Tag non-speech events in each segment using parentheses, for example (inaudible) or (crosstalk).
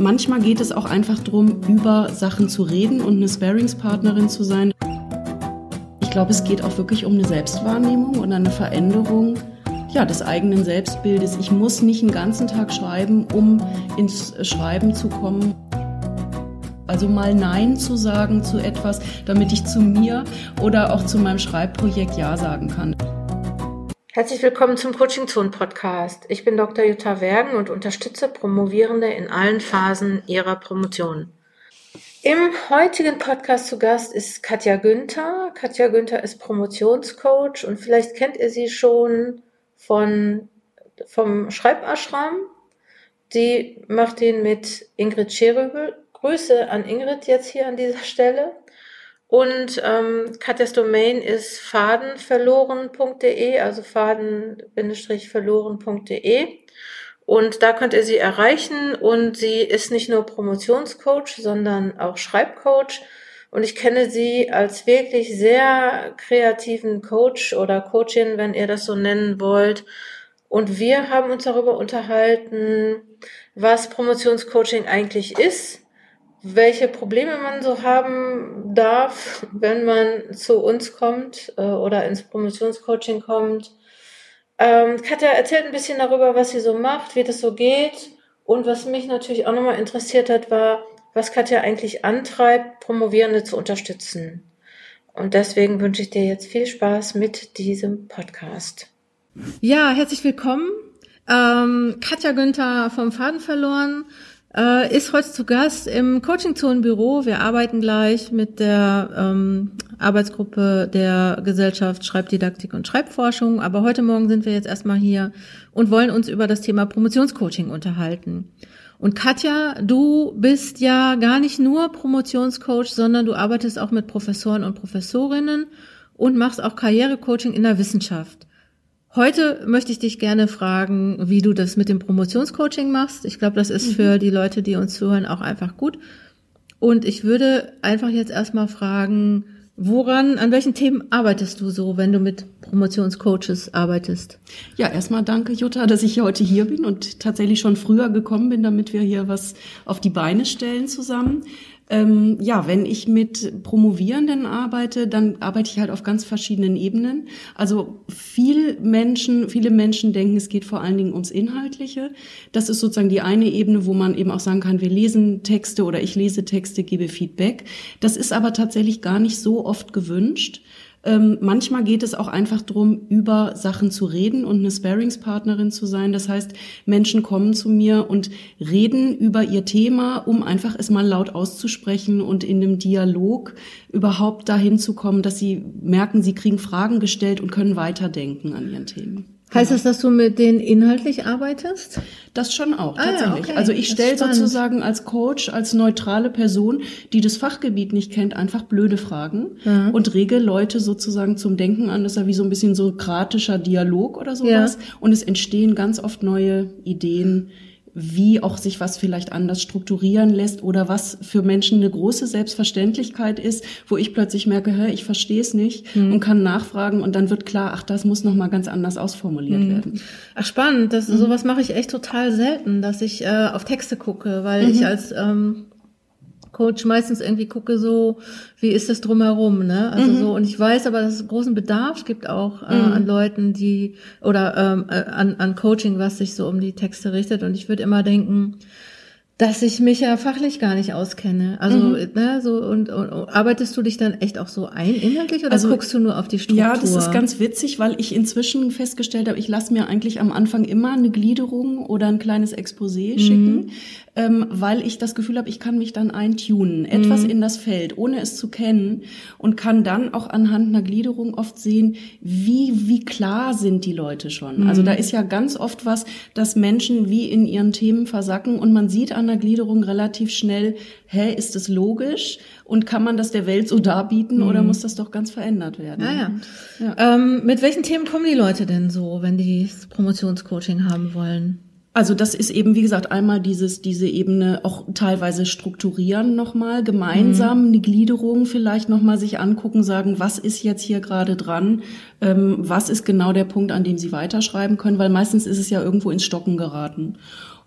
Manchmal geht es auch einfach darum, über Sachen zu reden und eine Sparingspartnerin zu sein. Ich glaube, es geht auch wirklich um eine Selbstwahrnehmung und eine Veränderung ja, des eigenen Selbstbildes. Ich muss nicht einen ganzen Tag schreiben, um ins Schreiben zu kommen. Also mal Nein zu sagen zu etwas, damit ich zu mir oder auch zu meinem Schreibprojekt Ja sagen kann. Herzlich willkommen zum Coaching Zone Podcast. Ich bin Dr. Jutta Wergen und unterstütze Promovierende in allen Phasen ihrer Promotion. Im heutigen Podcast zu Gast ist Katja Günther. Katja Günther ist Promotionscoach und vielleicht kennt ihr sie schon von, vom Schreibashram. Die macht ihn mit Ingrid Scherübel. Grüße an Ingrid jetzt hier an dieser Stelle. Und ähm, Katjas Domain ist fadenverloren.de, also faden-verloren.de. Und da könnt ihr sie erreichen. Und sie ist nicht nur Promotionscoach, sondern auch Schreibcoach. Und ich kenne sie als wirklich sehr kreativen Coach oder Coachin, wenn ihr das so nennen wollt. Und wir haben uns darüber unterhalten, was Promotionscoaching eigentlich ist welche Probleme man so haben darf, wenn man zu uns kommt äh, oder ins Promotionscoaching kommt. Ähm, Katja erzählt ein bisschen darüber, was sie so macht, wie das so geht. Und was mich natürlich auch nochmal interessiert hat, war, was Katja eigentlich antreibt, Promovierende zu unterstützen. Und deswegen wünsche ich dir jetzt viel Spaß mit diesem Podcast. Ja, herzlich willkommen. Ähm, Katja Günther vom Faden verloren äh, ist heute zu Gast im Coaching Zone Büro. Wir arbeiten gleich mit der ähm, Arbeitsgruppe der Gesellschaft Schreibdidaktik und Schreibforschung. Aber heute Morgen sind wir jetzt erstmal hier und wollen uns über das Thema Promotionscoaching unterhalten. Und Katja, du bist ja gar nicht nur Promotionscoach, sondern du arbeitest auch mit Professoren und Professorinnen und machst auch Karrierecoaching in der Wissenschaft. Heute möchte ich dich gerne fragen, wie du das mit dem Promotionscoaching machst. Ich glaube, das ist mhm. für die Leute, die uns zuhören, auch einfach gut. Und ich würde einfach jetzt erstmal fragen, woran, an welchen Themen arbeitest du so, wenn du mit Promotionscoaches arbeitest? Ja, erstmal danke, Jutta, dass ich heute hier bin und tatsächlich schon früher gekommen bin, damit wir hier was auf die Beine stellen zusammen. Ähm, ja, wenn ich mit Promovierenden arbeite, dann arbeite ich halt auf ganz verschiedenen Ebenen. Also viel Menschen, viele Menschen denken, es geht vor allen Dingen ums Inhaltliche. Das ist sozusagen die eine Ebene, wo man eben auch sagen kann, wir lesen Texte oder ich lese Texte, gebe Feedback. Das ist aber tatsächlich gar nicht so oft gewünscht. Ähm, manchmal geht es auch einfach darum, über Sachen zu reden und eine Sparingspartnerin zu sein. Das heißt, Menschen kommen zu mir und reden über ihr Thema, um einfach es mal laut auszusprechen und in einem Dialog überhaupt dahin zu kommen, dass sie merken, sie kriegen Fragen gestellt und können weiterdenken an ihren Themen. Heißt das, dass du mit denen inhaltlich arbeitest? Das schon auch, ah, tatsächlich. Ja, okay. Also ich stelle sozusagen als Coach, als neutrale Person, die das Fachgebiet nicht kennt, einfach blöde Fragen ja. und rege Leute sozusagen zum Denken an. Das ist ja wie so ein bisschen sokratischer Dialog oder sowas. Ja. Und es entstehen ganz oft neue Ideen, wie auch sich was vielleicht anders strukturieren lässt oder was für Menschen eine große Selbstverständlichkeit ist, wo ich plötzlich merke, hä, ich verstehe es nicht mhm. und kann nachfragen und dann wird klar, ach, das muss noch mal ganz anders ausformuliert mhm. werden. Ach spannend, das mhm. sowas mache ich echt total selten, dass ich äh, auf Texte gucke, weil ich mhm. als ähm, Coach meistens irgendwie gucke so, wie ist das drumherum, ne? Also mhm. so, und ich weiß aber, dass es großen Bedarf gibt auch äh, mhm. an Leuten, die, oder ähm, äh, an, an Coaching, was sich so um die Texte richtet. Und ich würde immer denken, dass ich mich ja fachlich gar nicht auskenne. Also, mhm. ne, so und, und, und, arbeitest du dich dann echt auch so ein inhaltlich oder also, guckst du nur auf die Struktur? Ja, das ist ganz witzig, weil ich inzwischen festgestellt habe, ich lasse mir eigentlich am Anfang immer eine Gliederung oder ein kleines Exposé mhm. schicken, ähm, weil ich das Gefühl habe, ich kann mich dann eintunen, etwas mhm. in das Feld, ohne es zu kennen und kann dann auch anhand einer Gliederung oft sehen, wie wie klar sind die Leute schon. Also da mhm. ist ja ganz oft was, dass Menschen wie in ihren Themen versacken und man sieht an einer Gliederung relativ schnell, hä, ist es logisch und kann man das der Welt so darbieten mhm. oder muss das doch ganz verändert werden? Ja, ja. ja. Ähm, mit welchen Themen kommen die Leute denn so, wenn die Promotionscoaching haben wollen? Also das ist eben, wie gesagt, einmal dieses, diese Ebene auch teilweise strukturieren nochmal, gemeinsam mhm. eine Gliederung vielleicht nochmal sich angucken, sagen, was ist jetzt hier gerade dran, was ist genau der Punkt, an dem Sie weiterschreiben können, weil meistens ist es ja irgendwo ins Stocken geraten.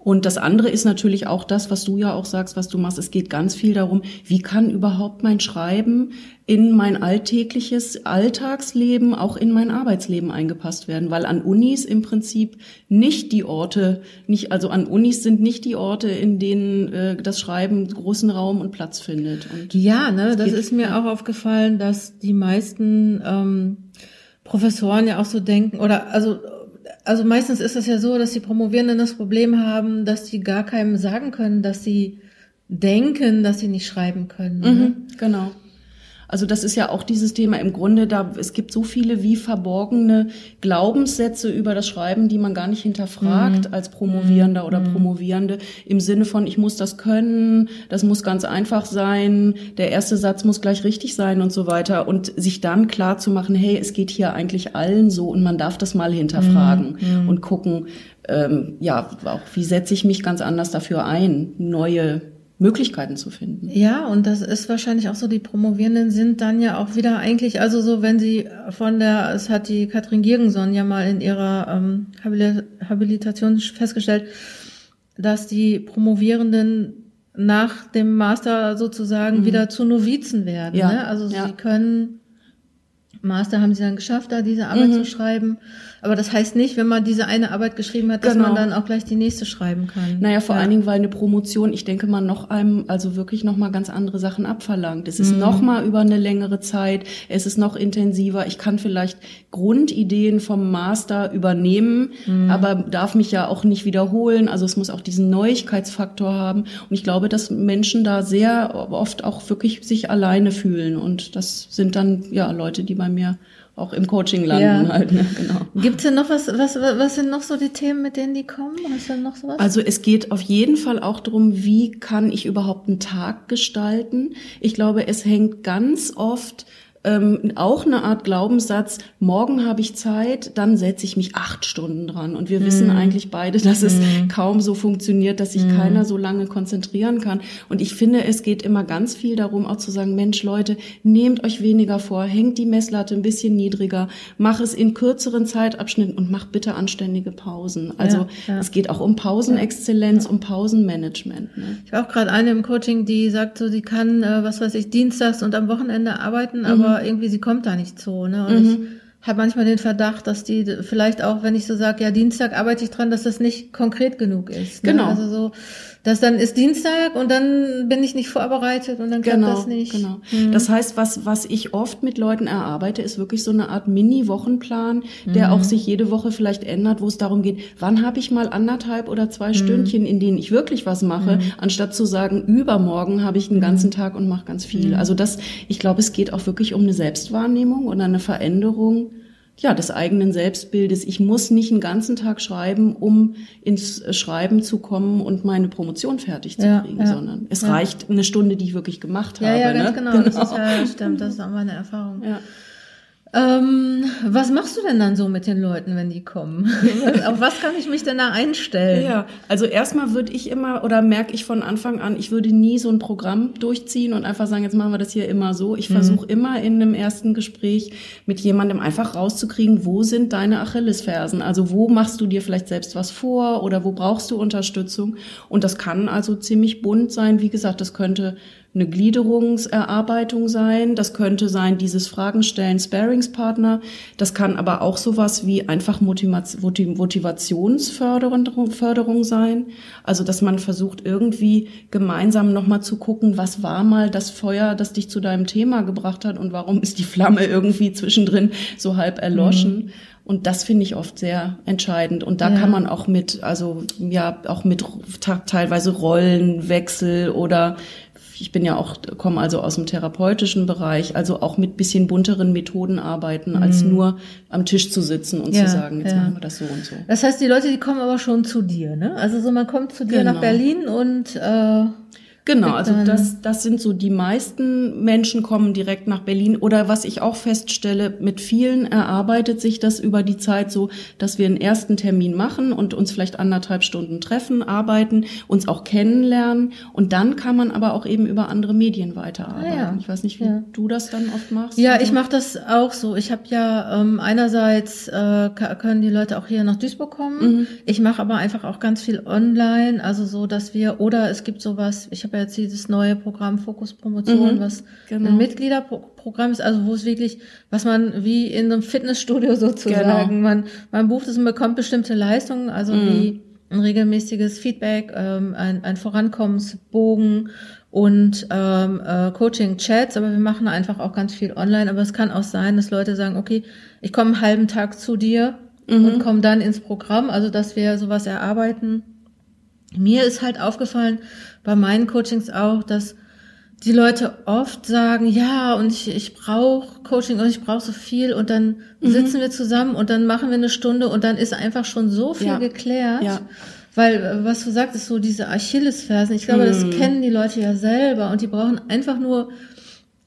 Und das andere ist natürlich auch das, was du ja auch sagst, was du machst. Es geht ganz viel darum, wie kann überhaupt mein Schreiben in mein alltägliches Alltagsleben, auch in mein Arbeitsleben eingepasst werden, weil an Unis im Prinzip nicht die Orte, nicht, also an Unis sind nicht die Orte, in denen äh, das Schreiben großen Raum und Platz findet. Und ja, ne, das ist mir auch aufgefallen, dass die meisten ähm, Professoren ja auch so denken, oder also also meistens ist es ja so, dass die Promovierenden das Problem haben, dass sie gar keinem sagen können, dass sie denken, dass sie nicht schreiben können. Ne? Mhm, genau. Also das ist ja auch dieses Thema im Grunde, da es gibt so viele wie verborgene Glaubenssätze über das Schreiben, die man gar nicht hinterfragt mhm. als Promovierender oder mhm. Promovierende im Sinne von ich muss das können, das muss ganz einfach sein, der erste Satz muss gleich richtig sein und so weiter und sich dann klar zu machen, hey, es geht hier eigentlich allen so und man darf das mal hinterfragen mhm. mhm. und gucken, ähm, ja, auch wie setze ich mich ganz anders dafür ein, neue Möglichkeiten zu finden. Ja, und das ist wahrscheinlich auch so, die Promovierenden sind dann ja auch wieder eigentlich, also so, wenn sie von der, es hat die Katrin Girgenson ja mal in ihrer ähm, Habilitation festgestellt, dass die Promovierenden nach dem Master sozusagen mhm. wieder zu Novizen werden. Ja. Ne? Also ja. sie können, Master haben sie dann geschafft, da diese Arbeit mhm. zu schreiben. Aber das heißt nicht, wenn man diese eine Arbeit geschrieben hat, dass genau. man dann auch gleich die nächste schreiben kann. Naja, vor ja. allen Dingen, weil eine Promotion, ich denke mal, noch einem, also wirklich noch mal ganz andere Sachen abverlangt. Es ist mhm. noch mal über eine längere Zeit, es ist noch intensiver. Ich kann vielleicht Grundideen vom Master übernehmen, mhm. aber darf mich ja auch nicht wiederholen. Also es muss auch diesen Neuigkeitsfaktor haben. Und ich glaube, dass Menschen da sehr oft auch wirklich sich alleine fühlen. Und das sind dann ja Leute, die bei mir auch im Coaching landen ja. halt. Ne? Genau. Gibt es denn noch was, was, was sind noch so die Themen, mit denen die kommen? Hast du noch sowas? Also es geht auf jeden Fall auch darum, wie kann ich überhaupt einen Tag gestalten. Ich glaube, es hängt ganz oft ähm, auch eine Art Glaubenssatz, morgen habe ich Zeit, dann setze ich mich acht Stunden dran. Und wir mm. wissen eigentlich beide, dass es mm. kaum so funktioniert, dass sich mm. keiner so lange konzentrieren kann. Und ich finde, es geht immer ganz viel darum, auch zu sagen, Mensch, Leute, nehmt euch weniger vor, hängt die Messlatte ein bisschen niedriger, mach es in kürzeren Zeitabschnitten und mach bitte anständige Pausen. Also ja, ja. es geht auch um Pausenexzellenz, ja. um Pausenmanagement. Ne? Ich habe auch gerade eine im Coaching, die sagt so, sie kann, äh, was weiß ich, dienstags und am Wochenende arbeiten, aber aber irgendwie sie kommt da nicht so. Ne? Und mhm. ich habe manchmal den Verdacht, dass die vielleicht auch, wenn ich so sage, ja, Dienstag arbeite ich dran, dass das nicht konkret genug ist. Ne? Genau. Also so, dass dann ist Dienstag und dann bin ich nicht vorbereitet und dann klappt genau, das nicht. Genau. Mhm. Das heißt, was, was ich oft mit Leuten erarbeite, ist wirklich so eine Art Mini-Wochenplan, der mhm. auch sich jede Woche vielleicht ändert, wo es darum geht, wann habe ich mal anderthalb oder zwei mhm. Stündchen, in denen ich wirklich was mache, mhm. anstatt zu sagen, übermorgen habe ich einen ganzen mhm. Tag und mache ganz viel. Mhm. Also das, ich glaube, es geht auch wirklich um eine Selbstwahrnehmung und eine Veränderung ja, des eigenen Selbstbildes. Ich muss nicht einen ganzen Tag schreiben, um ins Schreiben zu kommen und meine Promotion fertig zu kriegen, ja, sondern es ja. reicht eine Stunde, die ich wirklich gemacht habe. Ja, ganz ne? genau. genau. Das (laughs) ist ja, stimmt, das ist auch meine Erfahrung. Ja. Ähm, was machst du denn dann so mit den Leuten, wenn die kommen? (laughs) Auf was kann ich mich denn da einstellen? Ja, also erstmal würde ich immer oder merke ich von Anfang an, ich würde nie so ein Programm durchziehen und einfach sagen, jetzt machen wir das hier immer so. Ich mhm. versuche immer in einem ersten Gespräch mit jemandem einfach rauszukriegen, wo sind deine Achillesfersen? Also wo machst du dir vielleicht selbst was vor oder wo brauchst du Unterstützung? Und das kann also ziemlich bunt sein. Wie gesagt, das könnte eine Gliederungserarbeitung sein. Das könnte sein, dieses Fragenstellen Sparingspartner. Das kann aber auch sowas wie einfach Motivationsförderung sein. Also, dass man versucht, irgendwie gemeinsam nochmal zu gucken, was war mal das Feuer, das dich zu deinem Thema gebracht hat und warum ist die Flamme irgendwie zwischendrin so halb erloschen. Mhm. Und das finde ich oft sehr entscheidend. Und da ja. kann man auch mit, also ja, auch mit teilweise Rollenwechsel oder ich bin ja auch, komme also aus dem therapeutischen Bereich, also auch mit bisschen bunteren Methoden arbeiten, als mhm. nur am Tisch zu sitzen und ja, zu sagen, jetzt ja. machen wir das so und so. Das heißt, die Leute, die kommen aber schon zu dir, ne? Also so, man kommt zu dir genau. nach Berlin und äh Genau, also das, das sind so die meisten Menschen kommen direkt nach Berlin. Oder was ich auch feststelle, mit vielen erarbeitet sich das über die Zeit so, dass wir einen ersten Termin machen und uns vielleicht anderthalb Stunden treffen, arbeiten, uns auch kennenlernen. Und dann kann man aber auch eben über andere Medien weiterarbeiten. Ah, ja. Ich weiß nicht, wie ja. du das dann oft machst. Ja, ich mache das auch so. Ich habe ja ähm, einerseits äh, können die Leute auch hier nach Duisburg kommen. Mhm. Ich mache aber einfach auch ganz viel online, also so, dass wir, oder es gibt sowas, ich habe habe jetzt dieses neue Programm Fokus Promotion, mhm, was genau. ein Mitgliederprogramm ist, also wo es wirklich, was man wie in einem Fitnessstudio (laughs) sozusagen, genau. man, man bucht es und bekommt bestimmte Leistungen, also mhm. wie ein regelmäßiges Feedback, ähm, ein, ein Vorankommensbogen und ähm, äh, Coaching-Chats, aber wir machen einfach auch ganz viel online. Aber es kann auch sein, dass Leute sagen, okay, ich komme einen halben Tag zu dir mhm. und komme dann ins Programm, also dass wir sowas erarbeiten. Mir ist halt aufgefallen, bei meinen Coachings auch, dass die Leute oft sagen, ja, und ich, ich brauche Coaching und ich brauche so viel und dann mhm. sitzen wir zusammen und dann machen wir eine Stunde und dann ist einfach schon so viel ja. geklärt. Ja. Weil, äh, was du sagtest, so diese Achillesfersen, ich glaube, mhm. das kennen die Leute ja selber und die brauchen einfach nur,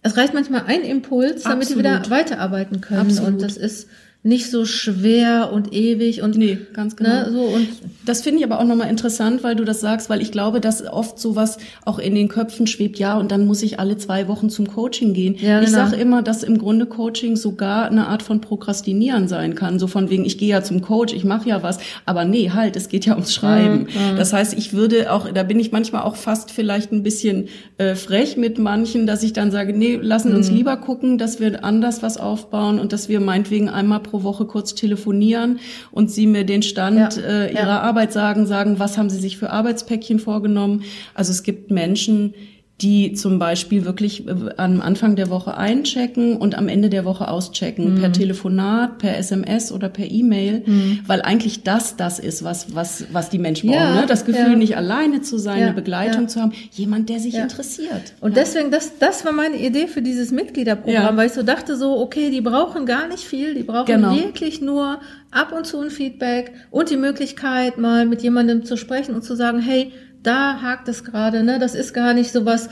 es reicht manchmal ein Impuls, damit Absolut. die wieder weiterarbeiten können. Absolut. Und das ist, nicht so schwer und ewig und nee, ganz genau. Ne, so und das finde ich aber auch nochmal interessant, weil du das sagst, weil ich glaube, dass oft sowas auch in den Köpfen schwebt, ja, und dann muss ich alle zwei Wochen zum Coaching gehen. Ja, ich genau. sage immer, dass im Grunde Coaching sogar eine Art von Prokrastinieren sein kann, so von wegen, ich gehe ja zum Coach, ich mache ja was, aber nee, halt, es geht ja ums Schreiben. Mhm, mhm. Das heißt, ich würde auch, da bin ich manchmal auch fast vielleicht ein bisschen äh, frech mit manchen, dass ich dann sage, nee, lassen uns mhm. lieber gucken, dass wir anders was aufbauen und dass wir meinetwegen einmal pro pro Woche kurz telefonieren und sie mir den Stand ja. äh, ihrer ja. Arbeit sagen, sagen, was haben sie sich für Arbeitspäckchen vorgenommen. Also es gibt Menschen, die zum Beispiel wirklich äh, am Anfang der Woche einchecken und am Ende der Woche auschecken, mhm. per Telefonat, per SMS oder per E-Mail, mhm. weil eigentlich das das ist, was, was, was die Menschen ja, brauchen. Ne? Das Gefühl, ja. nicht alleine zu sein, ja, eine Begleitung zu haben, jemand, der sich interessiert. Und deswegen, das, das war meine Idee für dieses Mitgliederprogramm, weil ich so dachte so, okay, die brauchen gar nicht viel, die brauchen genau. wirklich nur ab und zu ein Feedback und die Möglichkeit, mal mit jemandem zu sprechen und zu sagen, hey, da hakt es gerade, ne? Das ist gar nicht so was,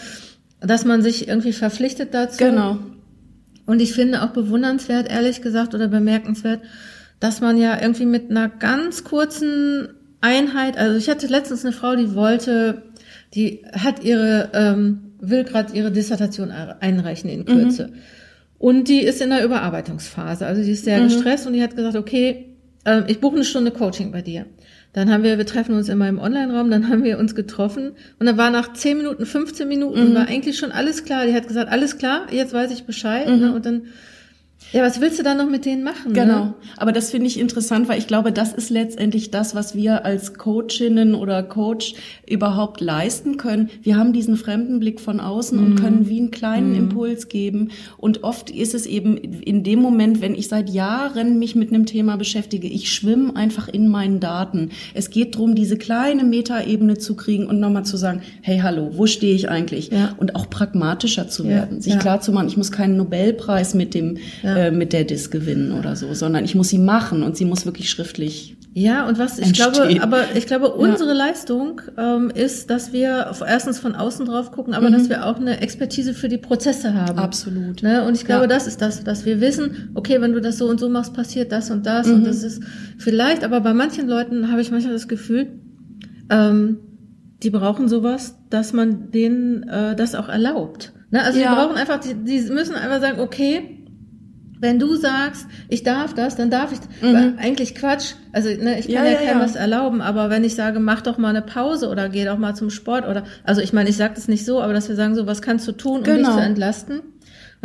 dass man sich irgendwie verpflichtet dazu. Genau. Und ich finde auch bewundernswert, ehrlich gesagt, oder bemerkenswert, dass man ja irgendwie mit einer ganz kurzen Einheit, also ich hatte letztens eine Frau, die wollte, die hat ihre, ähm, will gerade ihre Dissertation einreichen in Kürze. Mhm. Und die ist in der Überarbeitungsphase. Also die ist sehr mhm. gestresst und die hat gesagt, okay, äh, ich buche eine Stunde Coaching bei dir. Dann haben wir, wir treffen uns immer im Online-Raum, dann haben wir uns getroffen und dann war nach 10 Minuten, 15 Minuten, mhm. war eigentlich schon alles klar. Die hat gesagt, alles klar, jetzt weiß ich Bescheid. Ne? Mhm. Ne? Und dann ja, was willst du dann noch mit denen machen? Ne? Genau. Ne? Aber das finde ich interessant, weil ich glaube, das ist letztendlich das, was wir als Coachinnen oder Coach überhaupt leisten können. Wir haben diesen fremden Blick von außen mhm. und können wie einen kleinen mhm. Impuls geben. Und oft ist es eben in dem Moment, wenn ich seit Jahren mich mit einem Thema beschäftige, ich schwimme einfach in meinen Daten. Es geht darum, diese kleine Metaebene zu kriegen und nochmal zu sagen, hey, hallo, wo stehe ich eigentlich? Ja. Und auch pragmatischer zu werden, ja. sich ja. klar zu machen, ich muss keinen Nobelpreis mit dem ja. äh, mit der Dis gewinnen oder so, sondern ich muss sie machen und sie muss wirklich schriftlich. Ja, und was ich entstehen. glaube, aber ich glaube, unsere ja. Leistung ähm, ist, dass wir erstens von außen drauf gucken, aber mhm. dass wir auch eine Expertise für die Prozesse haben. Absolut. Ne? Und ich glaube, ja. das ist das, dass wir wissen, okay, wenn du das so und so machst, passiert das und das mhm. und das ist vielleicht, aber bei manchen Leuten habe ich manchmal das Gefühl, ähm, die brauchen sowas, dass man denen äh, das auch erlaubt. Ne? Also ja. die brauchen einfach, die, die müssen einfach sagen, okay, wenn du sagst, ich darf das, dann darf ich. Mhm. Eigentlich Quatsch. Also ne, ich kann ja, ja, ja keinem was erlauben, aber wenn ich sage, mach doch mal eine Pause oder geh doch mal zum Sport oder also ich meine, ich sage das nicht so, aber dass wir sagen so, was kannst du tun, um genau. dich zu entlasten?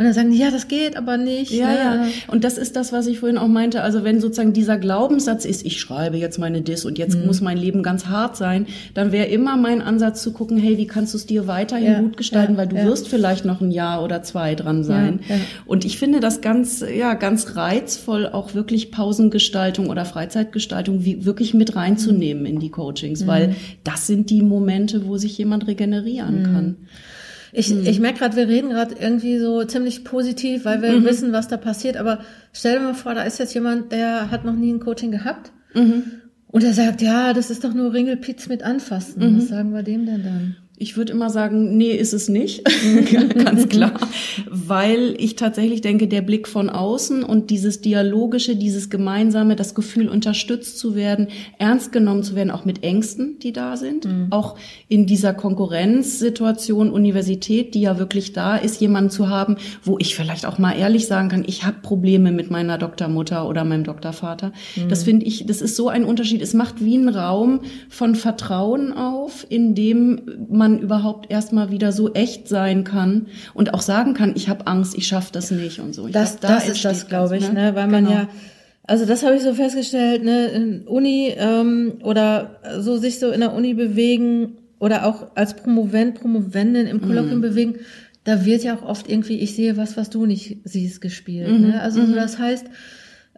Und dann sagen die, ja, das geht aber nicht. Ja, ne? ja. Und das ist das, was ich vorhin auch meinte. Also wenn sozusagen dieser Glaubenssatz ist, ich schreibe jetzt meine Dis und jetzt mhm. muss mein Leben ganz hart sein, dann wäre immer mein Ansatz zu gucken, hey, wie kannst du es dir weiterhin ja, gut gestalten, ja, weil du ja. wirst vielleicht noch ein Jahr oder zwei dran sein. Und ich finde das ganz, ja, ganz reizvoll, auch wirklich Pausengestaltung oder Freizeitgestaltung wie, wirklich mit reinzunehmen in die Coachings, mhm. weil das sind die Momente, wo sich jemand regenerieren mhm. kann. Ich, mhm. ich merke gerade, wir reden gerade irgendwie so ziemlich positiv, weil wir mhm. wissen, was da passiert. Aber stell dir mal vor, da ist jetzt jemand, der hat noch nie ein Coaching gehabt. Mhm. Und er sagt, ja, das ist doch nur Ringelpitz mit anfassen. Was mhm. sagen wir dem denn dann? Ich würde immer sagen, nee, ist es nicht. (laughs) Ganz klar. (laughs) Weil ich tatsächlich denke, der Blick von außen und dieses Dialogische, dieses Gemeinsame, das Gefühl, unterstützt zu werden, ernst genommen zu werden, auch mit Ängsten, die da sind. Mhm. Auch in dieser Konkurrenzsituation Universität, die ja wirklich da ist, jemanden zu haben, wo ich vielleicht auch mal ehrlich sagen kann, ich habe Probleme mit meiner Doktormutter oder meinem Doktorvater. Mhm. Das finde ich, das ist so ein Unterschied. Es macht wie ein Raum von Vertrauen auf, in dem man man überhaupt erstmal wieder so echt sein kann und auch sagen kann, ich habe Angst, ich schaffe das nicht und so. Ich das, glaub, da das ist das, glaube ich, ne? weil man genau. ja also das habe ich so festgestellt, ne, in Uni ähm, oder so sich so in der Uni bewegen oder auch als Promovent, Promovendin im Kolloquium mm. bewegen, da wird ja auch oft irgendwie, ich sehe was, was du nicht siehst, gespielt. Mm ne? Also mm so, mhm. das heißt,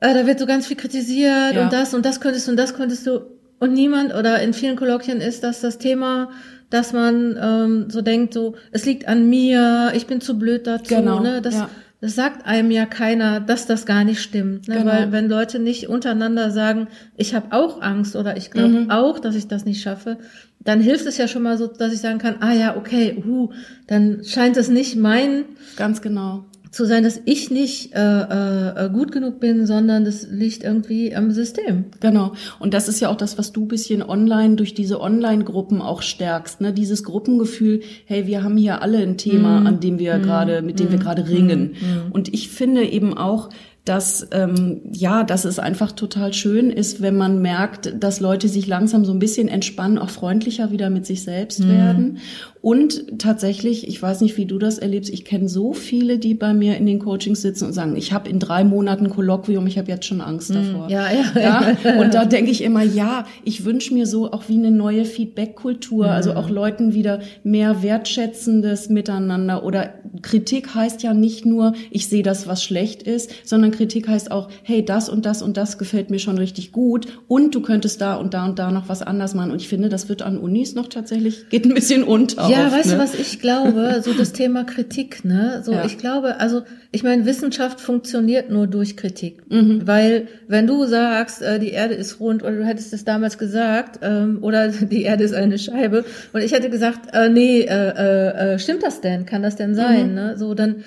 äh, da wird so ganz viel kritisiert ja. und das und das könntest du und das könntest du und niemand oder in vielen Kolloquien ist das das Thema dass man ähm, so denkt, so, es liegt an mir, ich bin zu blöd dazu. Genau, ne? das, ja. das sagt einem ja keiner, dass das gar nicht stimmt. Ne? Genau. Weil wenn Leute nicht untereinander sagen, ich habe auch Angst oder ich glaube mhm. auch, dass ich das nicht schaffe, dann hilft es ja schon mal so, dass ich sagen kann, ah ja, okay, uh, dann scheint es nicht mein ganz genau zu sein, dass ich nicht äh, äh, gut genug bin, sondern das liegt irgendwie am System. Genau. Und das ist ja auch das, was du bisschen online durch diese Online-Gruppen auch stärkst, ne? Dieses Gruppengefühl, hey, wir haben hier alle ein Thema, mm. an dem wir mm. gerade, mit dem mm. wir gerade ringen. Mm. Und ich finde eben auch, dass ähm, ja, dass es einfach total schön ist, wenn man merkt, dass Leute sich langsam so ein bisschen entspannen, auch freundlicher wieder mit sich selbst mhm. werden und tatsächlich, ich weiß nicht, wie du das erlebst, ich kenne so viele, die bei mir in den Coachings sitzen und sagen, ich habe in drei Monaten Kolloquium, ich habe jetzt schon Angst hm, davor. Ja, ja. ja? (laughs) Und da denke ich immer, ja, ich wünsche mir so auch wie eine neue Feedback-Kultur, mhm. also auch Leuten wieder mehr wertschätzendes Miteinander oder Kritik heißt ja nicht nur, ich sehe das, was schlecht ist, sondern Kritik heißt auch, hey, das und das und das gefällt mir schon richtig gut und du könntest da und da und da noch was anders machen. Und ich finde, das wird an Unis noch tatsächlich, geht ein bisschen unter. Ja, oft, weißt ne? du, was ich glaube? (laughs) So das Thema Kritik, ne? So, ja. ich glaube, also ich meine, Wissenschaft funktioniert nur durch Kritik. Mhm. Weil wenn du sagst, äh, die Erde ist rund, oder du hättest es damals gesagt, ähm, oder (laughs) die Erde ist eine Scheibe, und ich hätte gesagt, äh, nee, äh stimmt das denn? Kann das denn sein? Mhm. Ne? So, dann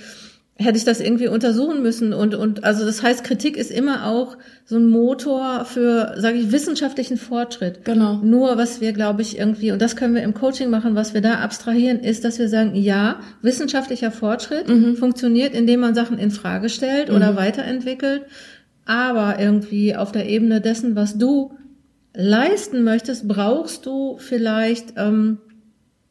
hätte ich das irgendwie untersuchen müssen und und also das heißt Kritik ist immer auch so ein Motor für sage ich wissenschaftlichen Fortschritt. Genau. Nur was wir glaube ich irgendwie und das können wir im Coaching machen, was wir da abstrahieren ist, dass wir sagen, ja, wissenschaftlicher Fortschritt mhm. funktioniert, indem man Sachen in Frage stellt mhm. oder weiterentwickelt, aber irgendwie auf der Ebene dessen, was du leisten möchtest, brauchst du vielleicht ähm,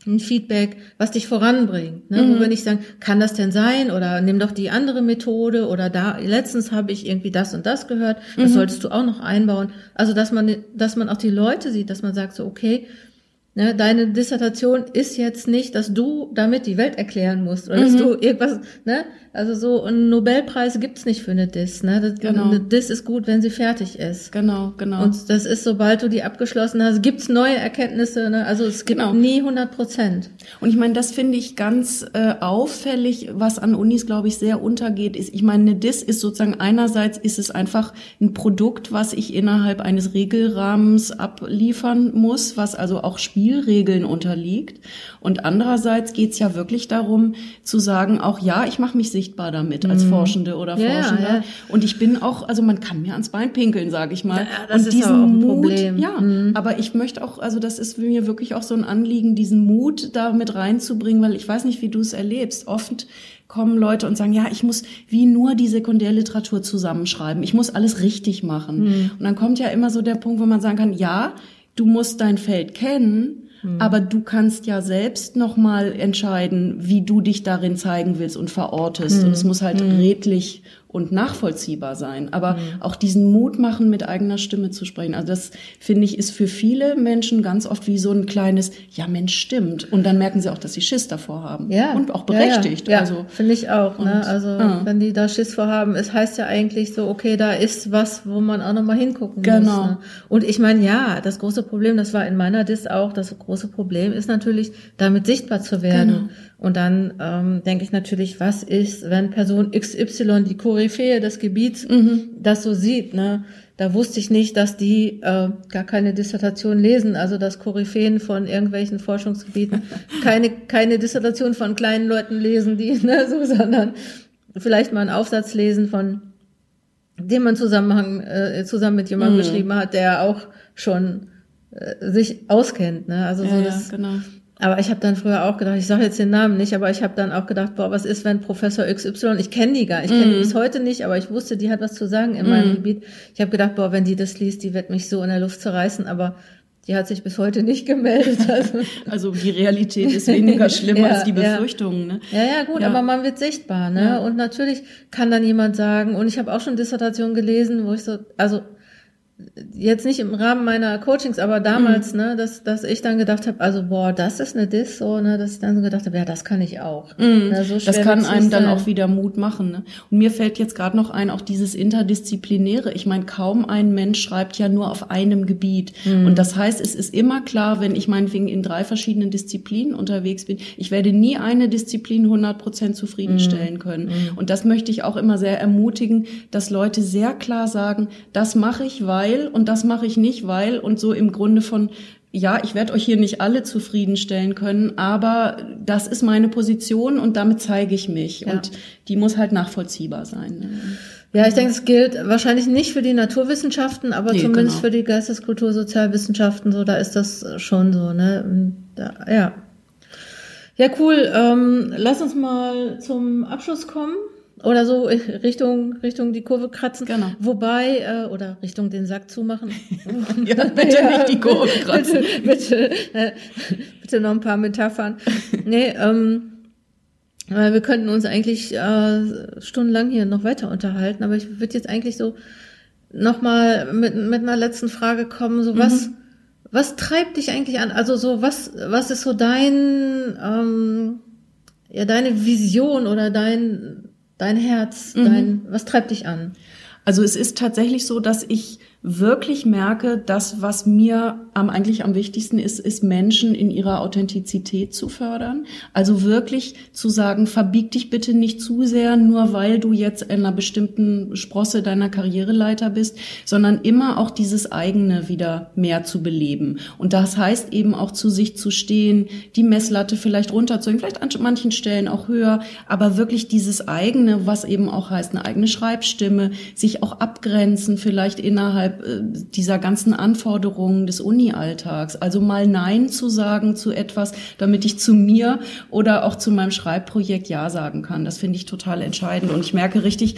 ein Feedback, was dich voranbringt. Ne? Mhm. Wo wir nicht sagen, kann das denn sein? Oder nimm doch die andere Methode oder da, letztens habe ich irgendwie das und das gehört, das mhm. solltest du auch noch einbauen. Also dass man, dass man auch die Leute sieht, dass man sagt so, okay, Ne, deine Dissertation ist jetzt nicht, dass du damit die Welt erklären musst oder mhm. dass du irgendwas, ne? Also so einen Nobelpreis gibt's nicht für eine Diss, ne? Das, genau. Eine Diss ist gut, wenn sie fertig ist. Genau, genau. Und das ist, sobald du die abgeschlossen hast, gibt's neue Erkenntnisse, ne? Also es gibt genau. nie 100 Prozent. Und ich meine, das finde ich ganz äh, auffällig, was an Unis, glaube ich, sehr untergeht, ist, ich meine, eine Diss ist sozusagen einerseits ist es einfach ein Produkt, was ich innerhalb eines Regelrahmens abliefern muss, was also auch spielt Spielregeln unterliegt. Und andererseits geht es ja wirklich darum zu sagen, auch ja, ich mache mich sichtbar damit als mhm. Forschende oder ja, Forschender. Ja. Und ich bin auch, also man kann mir ans Bein pinkeln, sage ich mal. Ja, das und ist diesen auch ein Mut, Problem. ja, mhm. aber ich möchte auch, also das ist mir wirklich auch so ein Anliegen, diesen Mut da mit reinzubringen, weil ich weiß nicht, wie du es erlebst. Oft kommen Leute und sagen, ja, ich muss wie nur die Sekundärliteratur zusammenschreiben. Ich muss alles richtig machen. Mhm. Und dann kommt ja immer so der Punkt, wo man sagen kann, ja, du musst dein Feld kennen, mhm. aber du kannst ja selbst nochmal entscheiden, wie du dich darin zeigen willst und verortest. Mhm. Und es muss halt mhm. redlich und nachvollziehbar sein. Aber mhm. auch diesen Mut machen, mit eigener Stimme zu sprechen. Also das finde ich ist für viele Menschen ganz oft wie so ein kleines, ja Mensch, stimmt. Und dann merken sie auch, dass sie Schiss davor haben. Ja. Und auch berechtigt. Ja, ja. Also finde ich auch. Ne? Und, ne? Also ja. wenn die da Schiss vorhaben, es heißt ja eigentlich so, okay, da ist was, wo man auch nochmal hingucken genau. muss. Genau. Ne? Und ich meine, ja, das große Problem, das war in meiner Dis auch, das große Problem ist natürlich, damit sichtbar zu werden. Genau. Und dann ähm, denke ich natürlich, was ist, wenn Person XY die Koryphäe des Gebiets mhm. das so sieht, ne? Da wusste ich nicht, dass die äh, gar keine Dissertation lesen, also dass Koryphäen von irgendwelchen Forschungsgebieten (laughs) keine keine Dissertation von kleinen Leuten lesen, die ne, so, sondern vielleicht mal einen Aufsatz lesen von dem man Zusammenhang äh, zusammen mit jemandem mhm. geschrieben hat, der auch schon äh, sich auskennt. Ne? Also ja, so das, ja, genau. Aber ich habe dann früher auch gedacht, ich sage jetzt den Namen nicht, aber ich habe dann auch gedacht, boah, was ist, wenn Professor XY, ich kenne die gar, ich kenne mm. die bis heute nicht, aber ich wusste, die hat was zu sagen in mm. meinem Gebiet. Ich habe gedacht, boah, wenn die das liest, die wird mich so in der Luft zerreißen, aber die hat sich bis heute nicht gemeldet. (laughs) Also, also die Realität ist weniger schlimm (laughs) ja, als die Befürchtungen. Ja. Ne? ja, ja, gut, ja. aber man wird sichtbar. Ne? Und natürlich kann dann jemand sagen, und ich habe auch schon Dissertationen gelesen, wo ich so, also jetzt nicht im Rahmen meiner Coachings, aber damals, mhm. ne, dass, dass ich dann gedacht habe, also boah, das ist eine Diss, so, ne, dass ich dann so gedacht habe, ja, das kann ich auch. Mhm. Ne, so das kann einem dann auch wieder Mut machen. Ne? Und mir fällt jetzt gerade noch ein, auch dieses Interdisziplinäre. Ich meine, kaum ein Mensch schreibt ja nur auf einem Gebiet. Mhm. Und das heißt, es ist immer klar, wenn ich meinetwegen in drei verschiedenen Disziplinen unterwegs bin, ich werde nie eine Disziplin 100 Prozent zufriedenstellen mhm. können. Mhm. Und das möchte ich auch immer sehr ermutigen, dass Leute sehr klar sagen, das mache ich, weil weil und das mache ich nicht, weil und so im Grunde von ja, ich werde euch hier nicht alle zufriedenstellen können, aber das ist meine Position und damit zeige ich mich. Ja. Und die muss halt nachvollziehbar sein. Ne? Ja, ich denke, es gilt wahrscheinlich nicht für die Naturwissenschaften, aber nee, zumindest genau. für die Geisteskultur, Sozialwissenschaften, so, da ist das schon so, ne? Da, ja. Ja, cool. Ähm, lass uns mal zum Abschluss kommen oder so Richtung Richtung die Kurve kratzen. Genau. Wobei äh, oder Richtung den Sack zumachen. (laughs) ja, bitte ja, nicht die Kurve kratzen. Bitte, bitte, äh, bitte noch ein paar Metaphern. Nee, ähm, weil wir könnten uns eigentlich äh, stundenlang hier noch weiter unterhalten, aber ich würde jetzt eigentlich so nochmal mit, mit einer letzten Frage kommen, so was, mhm. was treibt dich eigentlich an? Also so, was, was ist so dein, ähm, ja, deine Vision oder dein, dein Herz, mhm. dein, was treibt dich an? Also es ist tatsächlich so, dass ich wirklich merke, dass was mir am eigentlich am wichtigsten ist, ist Menschen in ihrer Authentizität zu fördern. Also wirklich zu sagen, verbieg dich bitte nicht zu sehr, nur weil du jetzt in einer bestimmten Sprosse deiner Karriereleiter bist, sondern immer auch dieses eigene wieder mehr zu beleben. Und das heißt eben auch zu sich zu stehen, die Messlatte vielleicht runterzuholen, vielleicht an manchen Stellen auch höher, aber wirklich dieses eigene, was eben auch heißt, eine eigene Schreibstimme, sich auch abgrenzen, vielleicht innerhalb dieser ganzen Anforderungen des Uni-Alltags. Also mal Nein zu sagen zu etwas, damit ich zu mir oder auch zu meinem Schreibprojekt Ja sagen kann. Das finde ich total entscheidend. Und ich merke richtig,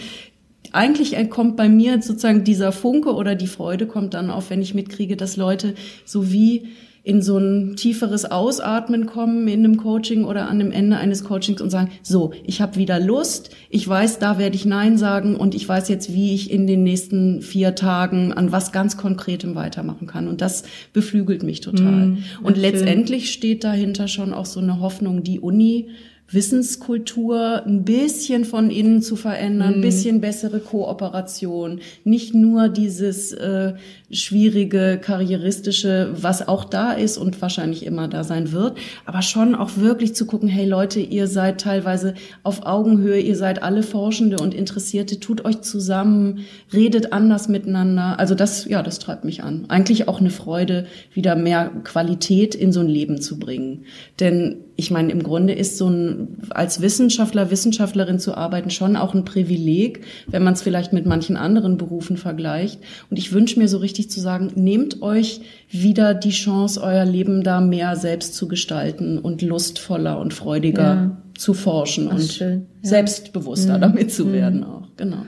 eigentlich kommt bei mir sozusagen dieser Funke oder die Freude kommt dann auf, wenn ich mitkriege, dass Leute so wie in so ein tieferes Ausatmen kommen in einem Coaching oder an dem Ende eines Coachings und sagen, so, ich habe wieder Lust, ich weiß, da werde ich Nein sagen und ich weiß jetzt, wie ich in den nächsten vier Tagen an was ganz Konkretem weitermachen kann. Und das beflügelt mich total. Mm, und letztendlich steht dahinter schon auch so eine Hoffnung, die Uni Wissenskultur ein bisschen von innen zu verändern, ein mhm. bisschen bessere Kooperation, nicht nur dieses äh, schwierige, karrieristische, was auch da ist und wahrscheinlich immer da sein wird, aber schon auch wirklich zu gucken, hey Leute, ihr seid teilweise auf Augenhöhe, ihr seid alle Forschende und Interessierte, tut euch zusammen, redet anders miteinander. Also das, ja, das treibt mich an. Eigentlich auch eine Freude, wieder mehr Qualität in so ein Leben zu bringen. Denn ich meine, im Grunde ist so ein, als Wissenschaftler, Wissenschaftlerin zu arbeiten schon auch ein Privileg, wenn man es vielleicht mit manchen anderen Berufen vergleicht. Und ich wünsche mir so richtig zu sagen, nehmt euch wieder die Chance, euer Leben da mehr selbst zu gestalten und lustvoller und freudiger ja. zu forschen Ach, und ja. selbstbewusster mhm. damit zu mhm. werden auch. Genau.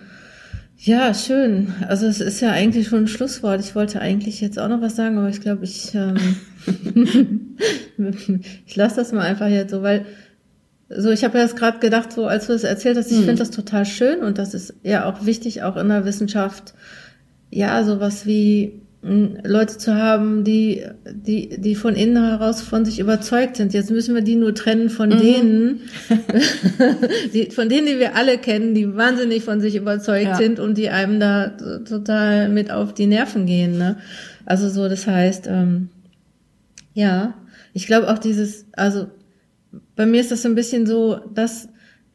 Ja, schön. Also es ist ja eigentlich schon ein Schlusswort. Ich wollte eigentlich jetzt auch noch was sagen, aber ich glaube, ich, ähm, (laughs) ich lasse das mal einfach jetzt so, weil so, ich habe ja jetzt gerade gedacht, so als du es erzählt hast, ich hm. finde das total schön und das ist ja auch wichtig, auch in der Wissenschaft, ja, sowas wie Leute zu haben, die, die, die von innen heraus von sich überzeugt sind. Jetzt müssen wir die nur trennen von mhm. denen, (laughs) die, von denen, die wir alle kennen, die wahnsinnig von sich überzeugt ja. sind und die einem da total mit auf die Nerven gehen. Ne? Also so, das heißt, ähm, ja, ich glaube auch dieses, also bei mir ist das so ein bisschen so, dass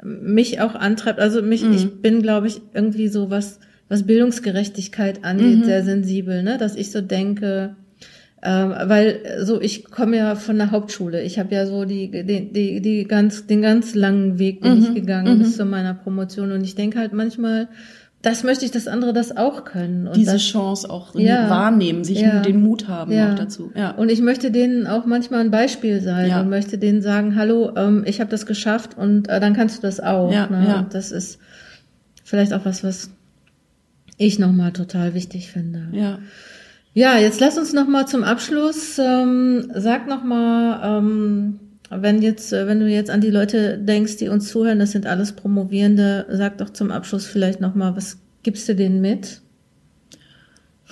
mich auch antreibt. Also mich, mhm. ich bin, glaube ich, irgendwie so was, was Bildungsgerechtigkeit angeht, mhm. sehr sensibel, ne? Dass ich so denke, ähm, weil so ich komme ja von der Hauptschule. Ich habe ja so die, die, die, die ganz, den ganz langen Weg bin mhm. ich gegangen bis mhm. zu meiner Promotion. Und ich denke halt manchmal, das möchte ich, dass andere das auch können. Und Diese das, Chance auch ja, wahrnehmen, sich ja, den Mut haben ja. auch dazu. Ja. Und ich möchte denen auch manchmal ein Beispiel sein ja. und möchte denen sagen, hallo, ähm, ich habe das geschafft und äh, dann kannst du das auch. Ja, ne? ja. Und das ist vielleicht auch was, was ich nochmal total wichtig finde. Ja. Ja, jetzt lass uns nochmal zum Abschluss, ähm, sag nochmal, ähm, wenn jetzt, äh, wenn du jetzt an die Leute denkst, die uns zuhören, das sind alles Promovierende, sag doch zum Abschluss vielleicht nochmal, was gibst du denen mit?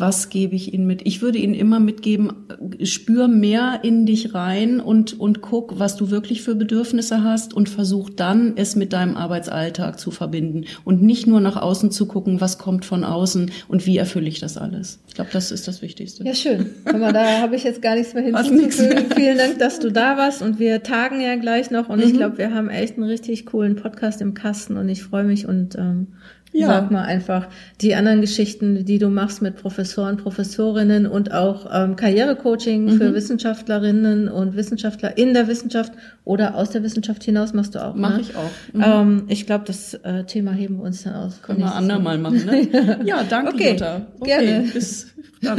Was gebe ich ihnen mit? Ich würde ihnen immer mitgeben, spür mehr in dich rein und, und guck, was du wirklich für Bedürfnisse hast und versuch dann, es mit deinem Arbeitsalltag zu verbinden und nicht nur nach außen zu gucken, was kommt von außen und wie erfülle ich das alles. Ich glaube, das ist das Wichtigste. Ja, schön. Aber da habe ich jetzt gar nichts mehr (laughs) hinzuzufügen. Vielen Dank, dass du da warst und wir tagen ja gleich noch und mhm. ich glaube, wir haben echt einen richtig coolen Podcast im Kasten und ich freue mich und ähm, ja. Sag mal einfach die anderen Geschichten, die du machst mit Professoren, Professorinnen und auch ähm, Karrierecoaching mhm. für Wissenschaftlerinnen und Wissenschaftler in der Wissenschaft oder aus der Wissenschaft hinaus machst du auch. Mach ne? ich auch. Mhm. Ähm, ich glaube, das äh, Thema heben wir uns dann aus. Können wir andermal machen. Ne? (laughs) ja, danke, okay. Jutta. Okay, gerne. Bis, (laughs) dann.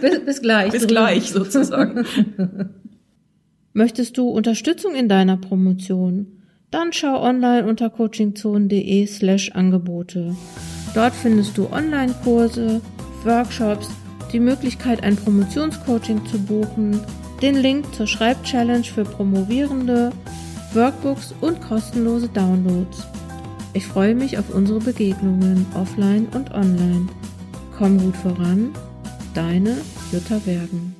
bis, bis gleich. Bis gleich sozusagen. (laughs) Möchtest du Unterstützung in deiner Promotion? Dann schau online unter coachingzone.de slash Angebote. Dort findest du Online-Kurse, Workshops, die Möglichkeit, ein Promotionscoaching zu buchen, den Link zur Schreibchallenge für Promovierende, Workbooks und kostenlose Downloads. Ich freue mich auf unsere Begegnungen offline und online. Komm gut voran, deine Jutta Bergen.